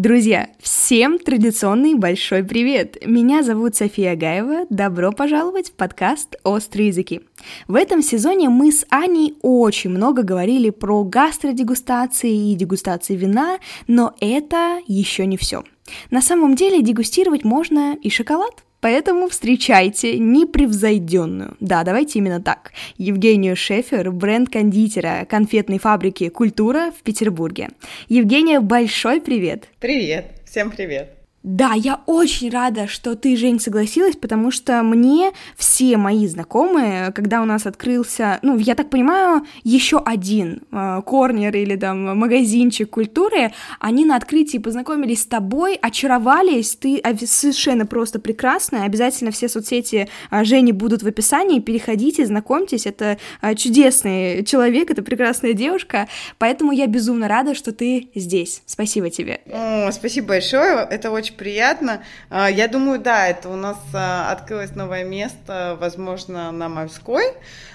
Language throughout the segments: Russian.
Друзья, всем традиционный большой привет! Меня зовут София Гаева. Добро пожаловать в подкаст «Острые языки». В этом сезоне мы с Аней очень много говорили про гастродегустации и дегустации вина, но это еще не все. На самом деле дегустировать можно и шоколад. Поэтому встречайте непревзойденную, да, давайте именно так, Евгению Шефер, бренд-кондитера конфетной фабрики «Культура» в Петербурге. Евгения, большой привет! Привет! Всем привет! Да, я очень рада, что ты, Жень, согласилась, потому что мне все мои знакомые, когда у нас открылся, ну, я так понимаю, еще один э, корнер или там магазинчик культуры, они на открытии познакомились с тобой, очаровались, ты совершенно просто прекрасная, обязательно все соцсети э, Жени будут в описании, переходите, знакомьтесь, это э, чудесный человек, это прекрасная девушка, поэтому я безумно рада, что ты здесь. Спасибо тебе. О, спасибо большое, это очень приятно. А, я думаю, да, это у нас а, открылось новое место, возможно, на Морской.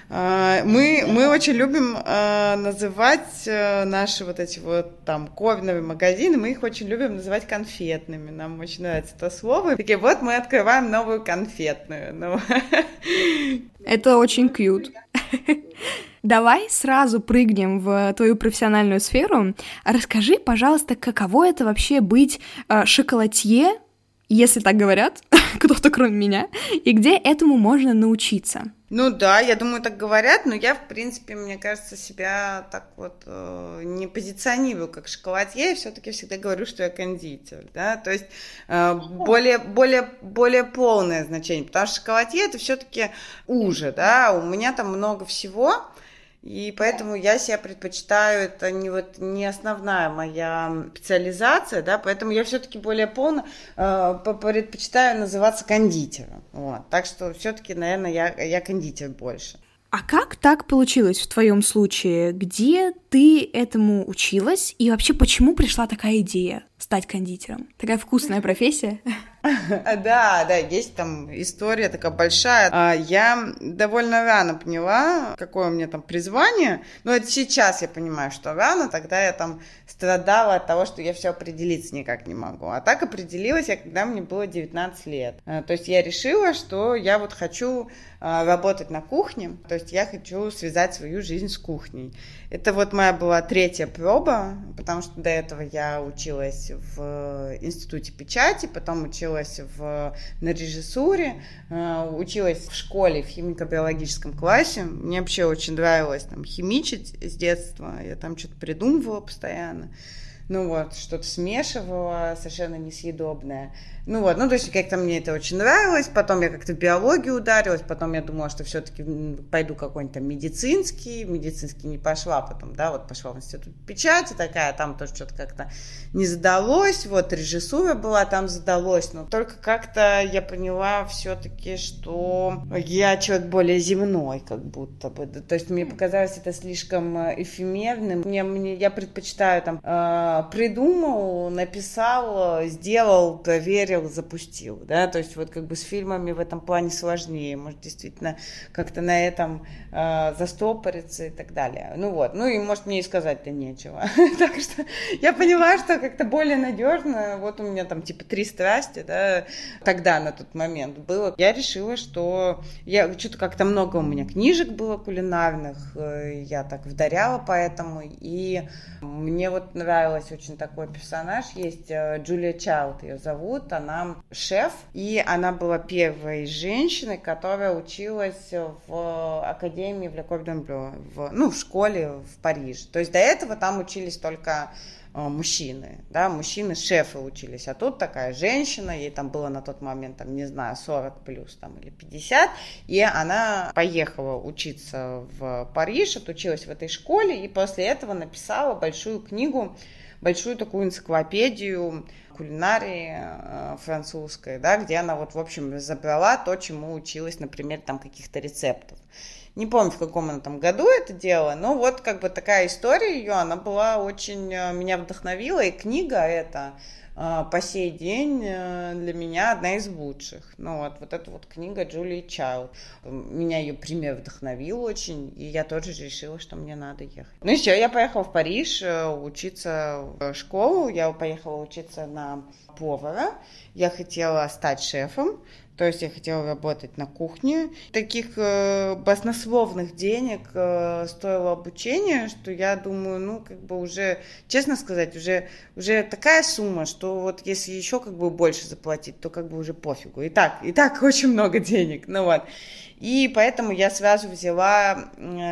А, мы, мы очень любим называть э, наши вот эти вот там ковновые магазины, мы их очень любим называть конфетными. Нам очень нравится это слово. Такие, вот мы открываем новую конфетную. Ну. Это очень кьют. Давай сразу прыгнем в твою профессиональную сферу. Расскажи, пожалуйста, каково это вообще быть э, шоколадье, если так говорят, кто-то кроме меня, и где этому можно научиться? Ну да, я думаю, так говорят, но я, в принципе, мне кажется, себя так вот э, не позиционирую как шоколадье, я все-таки всегда говорю, что я кондитер, да, то есть э, более, более, более полное значение, потому что шоколадье это все-таки уже, да, у меня там много всего, и поэтому я себя предпочитаю, это не, вот, не основная моя специализация, да, поэтому я все-таки более полно э, предпочитаю называться кондитером. Вот. Так что все-таки, наверное, я, я кондитер больше. А как так получилось в твоем случае? Где ты этому училась? И вообще, почему пришла такая идея стать кондитером? Такая вкусная профессия. Да, да, есть там история такая большая. А, я довольно рано поняла, какое у меня там призвание. Но это сейчас я понимаю, что рано, тогда я там страдала от того, что я все определиться никак не могу. А так определилась я, когда мне было 19 лет. А, то есть я решила, что я вот хочу а, работать на кухне, то есть я хочу связать свою жизнь с кухней. Это вот моя была третья проба, потому что до этого я училась в институте печати, потом училась в, на режиссуре, э, училась в школе в химико-биологическом классе. Мне вообще очень нравилось там химичить с детства, я там что-то придумывала постоянно ну вот, что-то смешивала, совершенно несъедобное. Ну вот, ну то есть как-то мне это очень нравилось, потом я как-то в биологию ударилась, потом я думала, что все-таки пойду какой-нибудь там медицинский, медицинский не пошла, потом, да, вот пошла в институт печати такая, там тоже что-то как-то не задалось, вот режиссура была, там задалось, но только как-то я поняла все-таки, что я человек более земной, как будто бы, то есть мне показалось это слишком э, эфемерным, мне, мне я предпочитаю там э, придумал, написал, сделал, проверил, посмотрел, запустил, да, то есть вот как бы с фильмами в этом плане сложнее, может действительно как-то на этом э, застопориться и так далее. Ну вот, ну и может мне и сказать-то нечего. так что я поняла, что как-то более надежно, вот у меня там типа три страсти, да, тогда на тот момент было. Я решила, что я что-то как-то много у меня книжек было кулинарных, э, я так вдаряла поэтому, и мне вот нравилось очень такой персонаж, есть э, Джулия Чайлд ее зовут, она она шеф, и она была первой женщиной, которая училась в Академии в Лекордон Блю, в, ну, в школе в Париже. То есть до этого там учились только э, мужчины, да, мужчины-шефы учились, а тут такая женщина, ей там было на тот момент, там, не знаю, 40 плюс там или 50, и она поехала учиться в Париж, отучилась в этой школе, и после этого написала большую книгу, большую такую энциклопедию кулинарии э, французской, да, где она вот, в общем, забрала то, чему училась, например, там каких-то рецептов. Не помню, в каком она там году это делала, но вот как бы такая история ее, она была очень, э, меня вдохновила, и книга эта, по сей день э, для меня одна из лучших. Ну вот, вот эта вот книга Джулии Чайлд. Меня ее пример вдохновил очень, и я тоже решила, что мне надо ехать. Ну и все, я поехала в Париж э, учиться в школу, я поехала учиться на повара, я хотела стать шефом, то есть я хотела работать на кухне. Таких э, баснословных денег э, стоило обучение, что я думаю, ну, как бы уже, честно сказать, уже, уже такая сумма, что вот если еще как бы больше заплатить, то как бы уже пофигу. И так, и так очень много денег. Ну вот. И поэтому я сразу взяла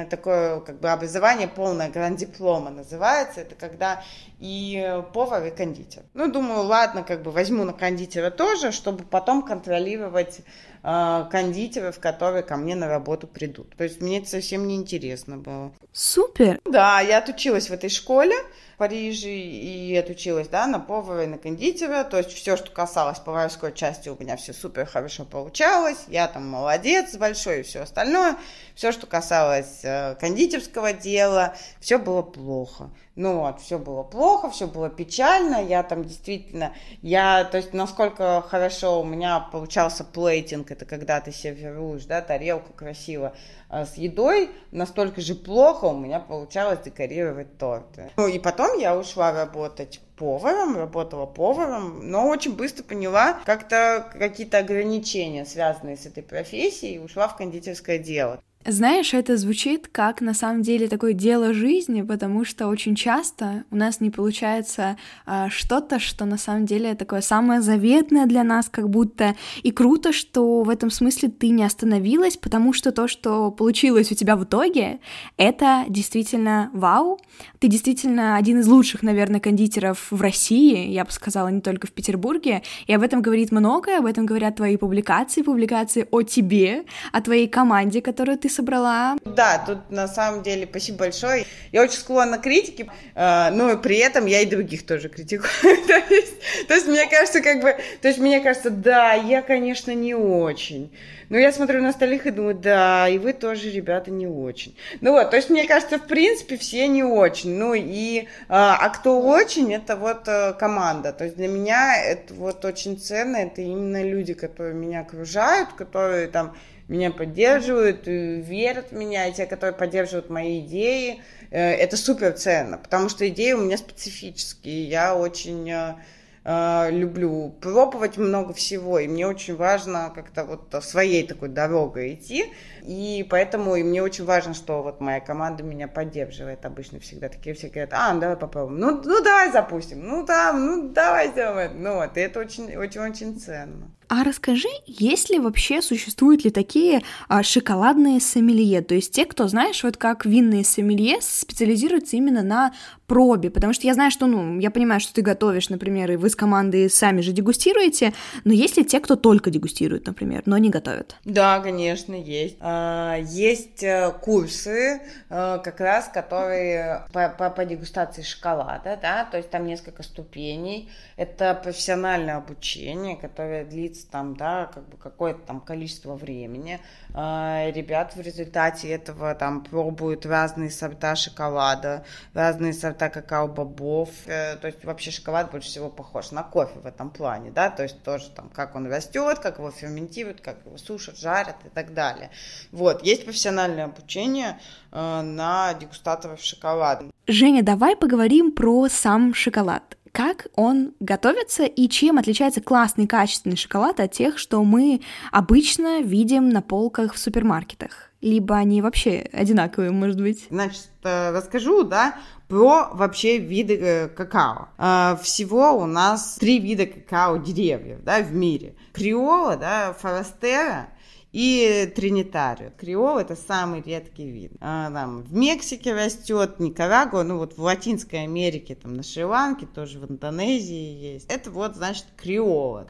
такое как бы образование полное, гранд-диплома называется. Это когда и повар, и кондитер. Ну, думаю, ладно, как бы возьму на кондитера тоже, чтобы потом контролировать э, кондитеров, которые ко мне на работу придут. То есть мне это совсем не интересно было. Супер! Да, я отучилась в этой школе. Париже и отучилась, да, на повара и на кондитера, то есть все, что касалось поварской части, у меня все супер хорошо получалось, я там молодец большой и все остальное, все, что касалось э, кондитерского дела, все было плохо. Ну вот, все было плохо, все было печально, я там действительно, я, то есть, насколько хорошо у меня получался плейтинг, это когда ты сервируешь, да, тарелку красиво э, с едой, настолько же плохо у меня получалось декорировать торты. Ну и потом я ушла работать поваром, работала поваром, но очень быстро поняла как-то какие-то ограничения, связанные с этой профессией, и ушла в кондитерское дело. Знаешь, это звучит как на самом деле такое дело жизни, потому что очень часто у нас не получается а, что-то, что на самом деле такое самое заветное для нас, как будто. И круто, что в этом смысле ты не остановилась, потому что то, что получилось у тебя в итоге, это действительно вау. Ты действительно один из лучших, наверное, кондитеров в России, я бы сказала, не только в Петербурге. И об этом говорит многое, об этом говорят твои публикации, публикации о тебе, о твоей команде, которую ты собрала. Да, тут на самом деле спасибо большое. Я очень склонна к критике, э, но при этом я и других тоже критикую. то, есть, то есть мне кажется, как бы, то есть мне кажется, да, я, конечно, не очень. Но я смотрю на остальных и думаю, да, и вы тоже, ребята, не очень. Ну вот, то есть мне кажется, в принципе, все не очень. Ну и, а, а кто очень, это вот э, команда. То есть для меня это вот очень ценно, это именно люди, которые меня окружают, которые там меня поддерживают, верят в меня, те, которые поддерживают мои идеи, э, это супер ценно, потому что идеи у меня специфические, я очень э, э, люблю пробовать много всего, и мне очень важно как-то вот своей такой дорогой идти, и поэтому и мне очень важно, что вот моя команда меня поддерживает. Обычно всегда такие все говорят, а, ну давай попробуем, ну, ну давай запустим, ну да, ну давай сделаем. Ну вот, и это очень-очень-очень ценно. А расскажи, есть ли вообще, существуют ли такие а, шоколадные сомелье? То есть те, кто, знаешь, вот как винные сомелье специализируются именно на пробе, потому что я знаю, что, ну, я понимаю, что ты готовишь, например, и вы с командой сами же дегустируете, но есть ли те, кто только дегустирует, например, но не готовят? Да, конечно, есть. А, есть э, курсы, э, как раз, которые по, по, по дегустации шоколада, да, то есть там несколько ступеней. Это профессиональное обучение, которое длится там, да, как бы какое-то там количество времени. А, ребят в результате этого там пробуют разные сорта шоколада, разные сорта какао-бобов. Э, то есть вообще шоколад больше всего похож на кофе в этом плане, да, то есть тоже там, как он растет, как его ферментируют, как его сушат, жарят и так далее. Вот, есть профессиональное обучение э, на дегустаторов шоколада. Женя, давай поговорим про сам шоколад как он готовится и чем отличается классный качественный шоколад от тех, что мы обычно видим на полках в супермаркетах? Либо они вообще одинаковые, может быть? Значит, э, расскажу, да, про вообще виды э, какао. Э, всего у нас три вида какао деревьев, да, в мире. Криолло, да, форастеро и тринитарио. Криолло это самый редкий вид. А, там, в Мексике растет, Никарагуа, ну вот в Латинской Америке, там на Шри-Ланке, тоже в Индонезии есть. Это вот, значит, криолло.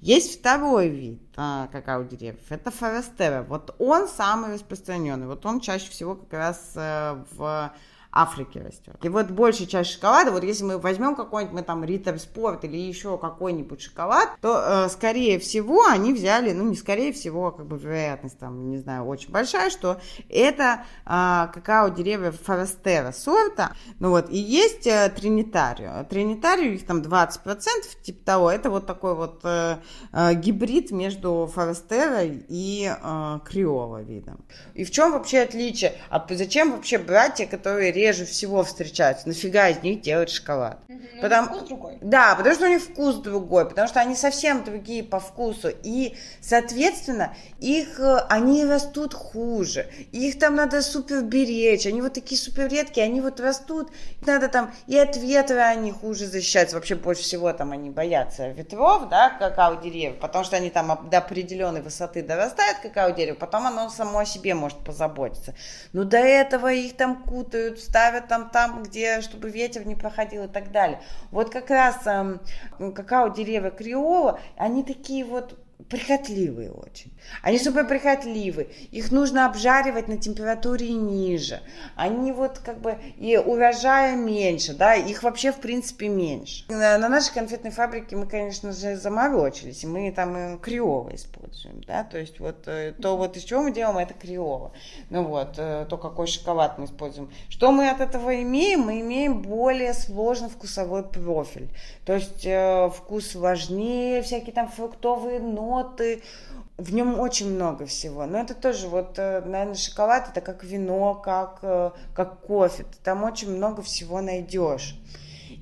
Есть второй вид а, какао-деревьев, это форастеро. Вот он самый распространенный. Вот он чаще всего как раз а, в Африке растет. И вот большая часть шоколада, вот если мы возьмем какой-нибудь, мы там Риттер Спорт или еще какой-нибудь шоколад, то, э, скорее всего, они взяли, ну, не скорее всего, а как бы вероятность там, не знаю, очень большая, что это э, какао-деревья Форестера сорта, ну вот, и есть э, Тринитарио. Тринитарио, их там 20%, типа того, это вот такой вот э, э, гибрид между Форестера и э, Криола видом. И в чем вообще отличие? А зачем вообще брать те, которые реже всего встречаются? Нафига из них делать шоколад? Угу, потому... Вкус другой. Да, потому что у них вкус другой, потому что они совсем другие по вкусу. И, соответственно, их, э, они растут хуже. Их там надо супер беречь. Они вот такие супер редкие, они вот растут. Надо там и от ветра они хуже защищаются. Вообще больше всего там они боятся ветров, да, какао-деревьев, потому что они там до определенной высоты дорастают какао-дерево, потом оно само о себе может позаботиться. Но до этого их там кутают, ставят там, там, где, чтобы ветер не проходил и так далее. Вот как раз э, какао-деревья криола, они такие вот прихотливые очень. Они супер прихотливы. Их нужно обжаривать на температуре ниже. Они вот как бы и урожая меньше, да, их вообще в принципе меньше. На, на нашей конфетной фабрике мы, конечно же, заморочились. И мы там криово используем, да, то есть вот э, то вот из чего мы делаем, это криово. Ну вот, э, то какой шоколад мы используем. Что мы от этого имеем? Мы имеем более сложный вкусовой профиль. То есть э, вкус важнее, всякие там фруктовые ноты, в нем очень много всего. Но это тоже вот, э, наверное, шоколад это как вино, как, э, как кофе. Ты там очень много всего найдешь.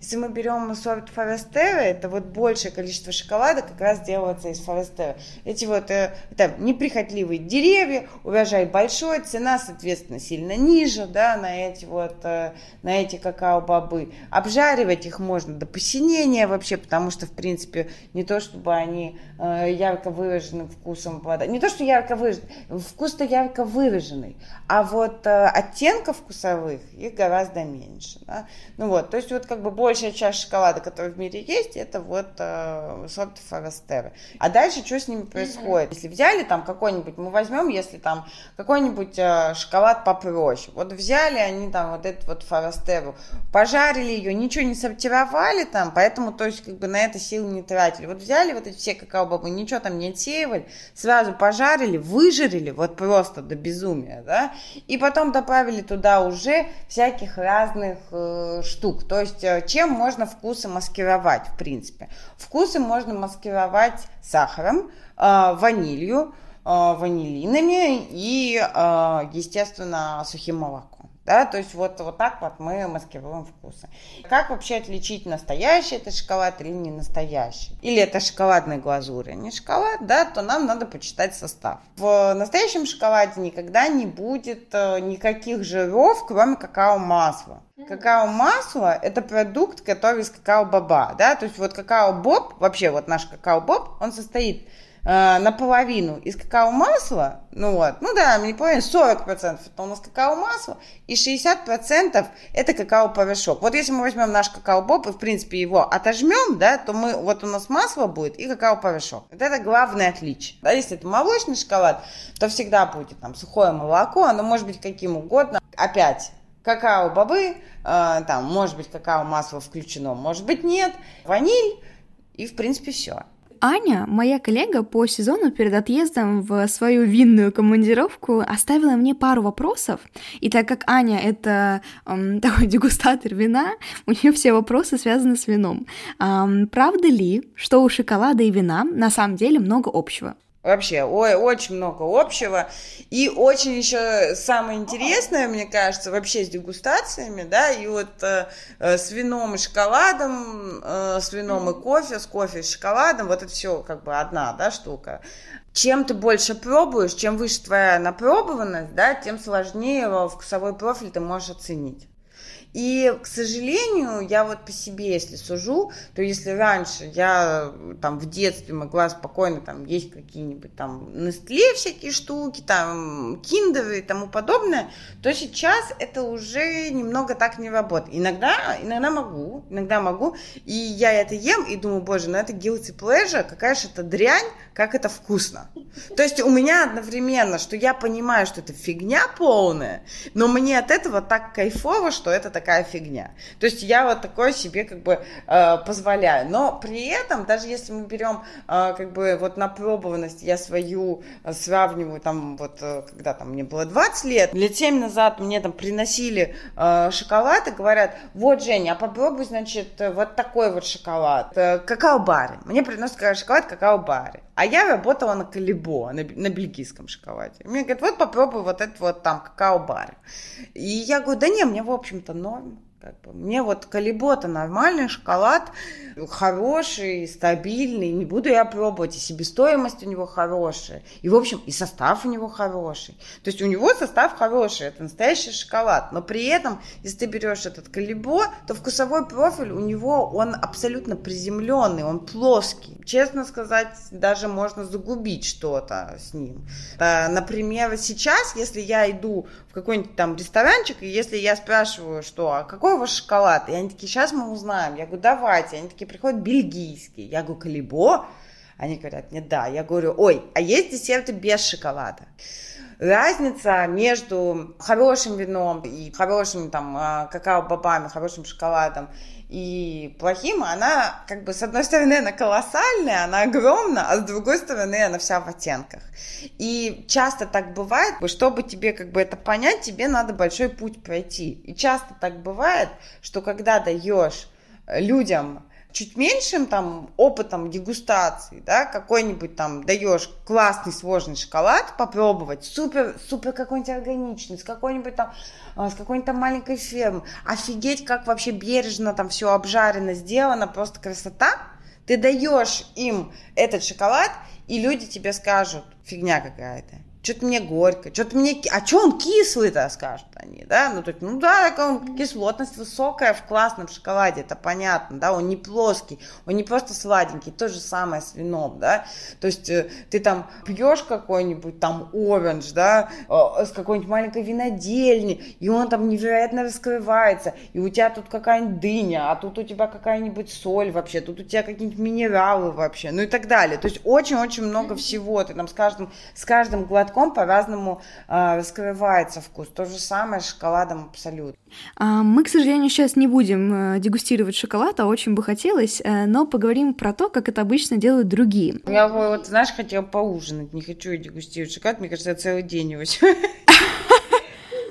Если мы берем сорт Форестера, это вот большее количество шоколада как раз делается из Форестера. Эти вот э, это неприхотливые деревья, урожай большой, цена, соответственно, сильно ниже, да, на эти вот, э, на эти какао-бобы. Обжаривать их можно до посинения вообще, потому что, в принципе, не то, чтобы они э, ярко выраженным вкусом обладают. Не то, что ярко выраженный, вкус-то ярко выраженный, а вот оттенков вкусовых их гораздо меньше, да. Ну вот, то есть вот как бы большая часть шоколада, который в мире есть, это вот э, сорт Форестера. А дальше что с ними происходит? Если взяли там какой-нибудь, мы возьмем, если там какой-нибудь э, шоколад попроще. Вот взяли они там вот этот вот Форестеру, пожарили ее, ничего не сортировали там, поэтому то есть как бы на это силы не тратили. Вот взяли вот эти все какао-бобы, ничего там не отсеивали, сразу пожарили, выжарили, вот просто до безумия, да, и потом добавили туда уже всяких разных э, штук. То есть э, чем можно вкусы маскировать, в принципе? Вкусы можно маскировать сахаром, э, ванилью, э, ванилинами и, э, естественно, сухим молоком. Да, то есть вот, вот так вот мы маскируем вкусы. Как вообще отличить настоящий это шоколад или не настоящий? Или это шоколадная глазурь, а не шоколад, да, то нам надо почитать состав. В настоящем шоколаде никогда не будет э, никаких жиров, кроме какао-масла. Какао-масло – это продукт, который из какао-боба, да, то есть вот какао-боб, вообще вот наш какао-боб, он состоит э, наполовину из какао-масла, ну вот, ну да, не половину, 40% это у нас какао-масло, и 60% это какао-порошок. Вот если мы возьмем наш какао-боб и, в принципе, его отожмем, да, то мы, вот у нас масло будет и какао-порошок. Вот это главное отличие. Да, если это молочный шоколад, то всегда будет там сухое молоко, оно может быть каким угодно. Опять, какао-бобы, э, там, может быть, какао-масло включено, может быть, нет, ваниль, и, в принципе, все. Аня, моя коллега по сезону перед отъездом в свою винную командировку оставила мне пару вопросов. И так как Аня это эм, такой дегустатор вина, у нее все вопросы связаны с вином. Эм, правда ли, что у шоколада и вина на самом деле много общего? Вообще, ой, очень много общего. И очень еще самое интересное, мне кажется, вообще с дегустациями, да, и вот э, э, с вином и шоколадом, э, с вином и кофе, с кофе и шоколадом, вот это все как бы одна, да, штука. Чем ты больше пробуешь, чем выше твоя напробованность, да, тем сложнее вкусовой профиль ты можешь оценить. И, к сожалению, я вот по себе, если сужу, то если раньше я там в детстве могла спокойно там есть какие-нибудь там Нестле всякие штуки, там киндеры и тому подобное, то сейчас это уже немного так не работает. Иногда, иногда могу, иногда могу, и я это ем и думаю, боже, ну это guilty pleasure, какая же это дрянь, как это вкусно. То есть у меня одновременно, что я понимаю, что это фигня полная, но мне от этого так кайфово, что это такая фигня. То есть я вот такое себе как бы э, позволяю. Но при этом, даже если мы берем э, как бы вот напробованность, я свою э, сравниваю там вот, э, когда там мне было 20 лет, лет 7 назад мне там приносили э, шоколад и говорят, вот, Женя, а попробуй, значит, вот такой вот шоколад, э, какао-бары. Мне приносят шоколад какао-бары. А я работала на Калибо, на, на бельгийском шоколаде. Мне говорят, вот попробуй вот этот вот там какао-бар. И я говорю, да не, мне в общем-то норм. Как бы. Мне вот Калибота нормальный шоколад, хороший, стабильный, не буду я пробовать, и себестоимость у него хорошая, и, в общем, и состав у него хороший. То есть у него состав хороший, это настоящий шоколад, но при этом, если ты берешь этот Калибо, то вкусовой профиль у него, он абсолютно приземленный, он плоский. Честно сказать, даже можно загубить что-то с ним. А, например, сейчас, если я иду в какой-нибудь там ресторанчик, и если я спрашиваю, что, а какой у вас шоколад? И они такие, сейчас мы узнаем. Я говорю, давайте. Они такие приходят, бельгийский. Я говорю, Калибо? Они говорят, нет, да. Я говорю, ой, а есть десерты без шоколада? Разница между хорошим вином и хорошим там а, какао-бобами, хорошим шоколадом и плохим, она как бы с одной стороны она колоссальная, она огромна, а с другой стороны она вся в оттенках. И часто так бывает, чтобы тебе как бы это понять, тебе надо большой путь пройти. И часто так бывает, что когда даешь людям чуть меньшим там опытом дегустации, да, какой-нибудь там даешь классный сложный шоколад попробовать, супер, супер какой-нибудь органичный, с какой-нибудь там, а, с какой-нибудь там маленькой фермы, офигеть, как вообще бережно там все обжарено, сделано, просто красота, ты даешь им этот шоколад, и люди тебе скажут, фигня какая-то что-то мне горько, что-то мне... А что он кислый-то, скажут они, да? Ну, то есть, ну да, он, кислотность высокая в классном шоколаде, это понятно, да, он не плоский, он не просто сладенький, то же самое с вином, да? То есть, э, ты там пьешь какой-нибудь там оранж, да, э, с какой-нибудь маленькой винодельни, и он там невероятно раскрывается, и у тебя тут какая-нибудь дыня, а тут у тебя какая-нибудь соль вообще, тут у тебя какие-нибудь минералы вообще, ну и так далее. То есть, очень-очень много всего, ты там с каждым, с каждым глотком молотком по-разному э, раскрывается вкус. То же самое с шоколадом абсолютно. А, мы, к сожалению, сейчас не будем э, дегустировать шоколад, а очень бы хотелось, э, но поговорим про то, как это обычно делают другие. Я вот, знаешь, хотела поужинать, не хочу дегустировать шоколад, мне кажется, я целый день его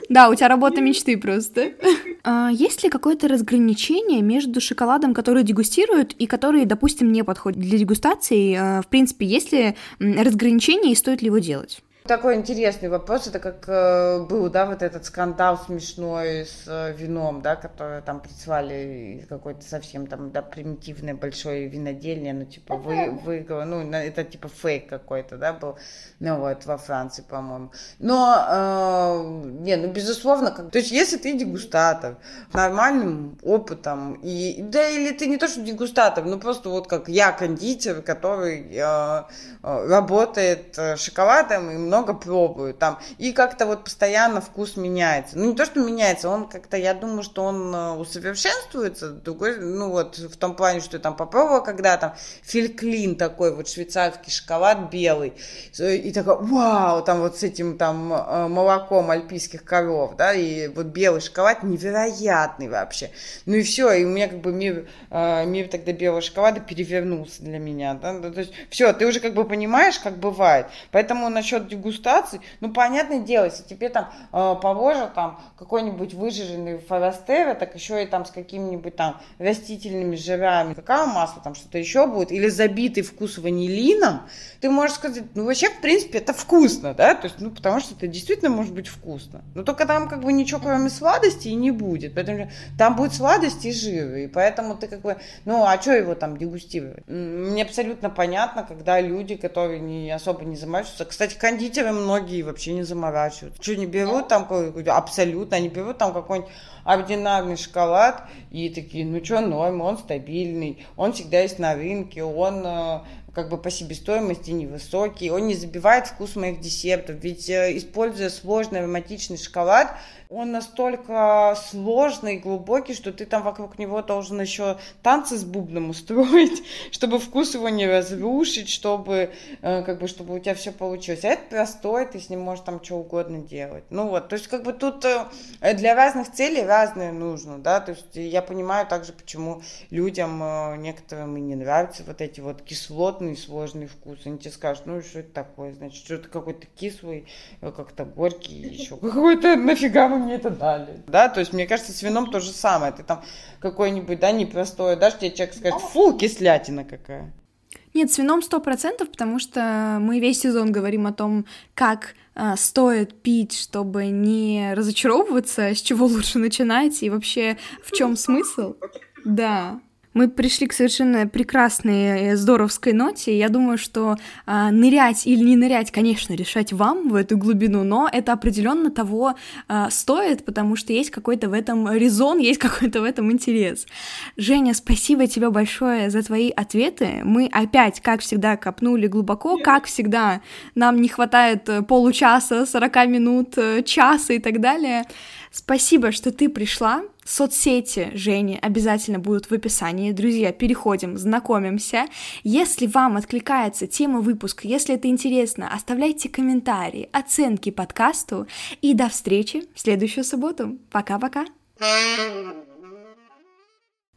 Да, у тебя работа мечты просто. А, есть ли какое-то разграничение между шоколадом, который дегустируют, и который, допустим, не подходит для дегустации? А, в принципе, есть ли разграничение и стоит ли его делать? Такой интересный вопрос, это как э, был, да, вот этот скандал смешной с э, вином, да, который там прислали из какой-то совсем там, да, примитивной большой винодельни, ну, типа, вы, выиграл, ну, это типа фейк какой-то, да, был, ну, вот, во Франции, по-моему. Но, э, не, ну, безусловно, как, то есть, если ты дегустатор, нормальным опытом, и, да, или ты не то, что дегустатор, ну, просто вот как я кондитер, который э, э работает э, шоколадом, и много пробую там, и как-то вот постоянно вкус меняется. Ну, не то, что меняется, он как-то, я думаю, что он э, усовершенствуется, другой, ну, вот в том плане, что я там попробовала, когда там фильклин такой, вот швейцарский шоколад белый, и такой, вау, там вот с этим там э, молоком альпийских коров, да, и вот белый шоколад невероятный вообще. Ну и все, и у меня как бы мир, э, мир тогда белого шоколада перевернулся для меня, да, то есть все, ты уже как бы понимаешь, как бывает. Поэтому насчет дегустаций, ну, понятное дело, если тебе там э, положат там какой-нибудь выжаренный форастера, так еще и там с какими-нибудь там растительными жирами, какао-масло, там что-то еще будет, или забитый вкус ванилином, ты можешь сказать, ну, вообще, в принципе, это вкусно, да, то есть, ну, потому что это действительно может быть вкусно. Но только там как бы ничего кроме сладости и не будет, поэтому там будет сладость и жир, и поэтому ты как бы, ну, а что его там дегустировать? Мне абсолютно понятно, когда люди, которые не особо не заморачиваются, кстати, кондитеры Питере многие вообще не заморачиваются. Что, не берут там какой-то, абсолютно, они берут там какой-нибудь ординарный шоколад и такие, ну что, норм, он стабильный, он всегда есть на рынке, он э, как бы по себестоимости невысокий, он не забивает вкус моих десертов, ведь э, используя сложный ароматичный шоколад, он настолько сложный глубокий, что ты там вокруг него должен еще танцы с бубном устроить, чтобы вкус его не разрушить, чтобы, э, как бы, чтобы у тебя все получилось. А это простой, ты с ним можешь там что угодно делать. Ну вот, то есть как бы тут э, для разных целей разные нужно, да, то есть я понимаю также, почему людям э, некоторым и не нравятся вот эти вот кислотные сложные вкусы. Они тебе скажут, ну что это такое, значит, что-то какой-то кислый, как-то горький, еще какой-то, нафига мы мне это дали. Да, то есть мне кажется, с вином то же самое. Ты там какой-нибудь, да, непростой, дашь тебе человек скажет, фу, кислятина какая. Нет, с вином сто процентов, потому что мы весь сезон говорим о том, как э, стоит пить, чтобы не разочаровываться, с чего лучше начинать и вообще в чем смысл. Да. Мы пришли к совершенно прекрасной, э, здоровской ноте. Я думаю, что э, нырять или не нырять, конечно, решать вам в эту глубину, но это определенно того э, стоит, потому что есть какой-то в этом резон, есть какой-то в этом интерес. Женя, спасибо тебе большое за твои ответы. Мы опять, как всегда, копнули глубоко, как всегда, нам не хватает э, получаса, 40 минут, э, часа и так далее. Спасибо, что ты пришла. Соцсети Жени обязательно будут в описании. Друзья, переходим, знакомимся. Если вам откликается тема выпуска, если это интересно, оставляйте комментарии, оценки подкасту. И до встречи в следующую субботу. Пока-пока.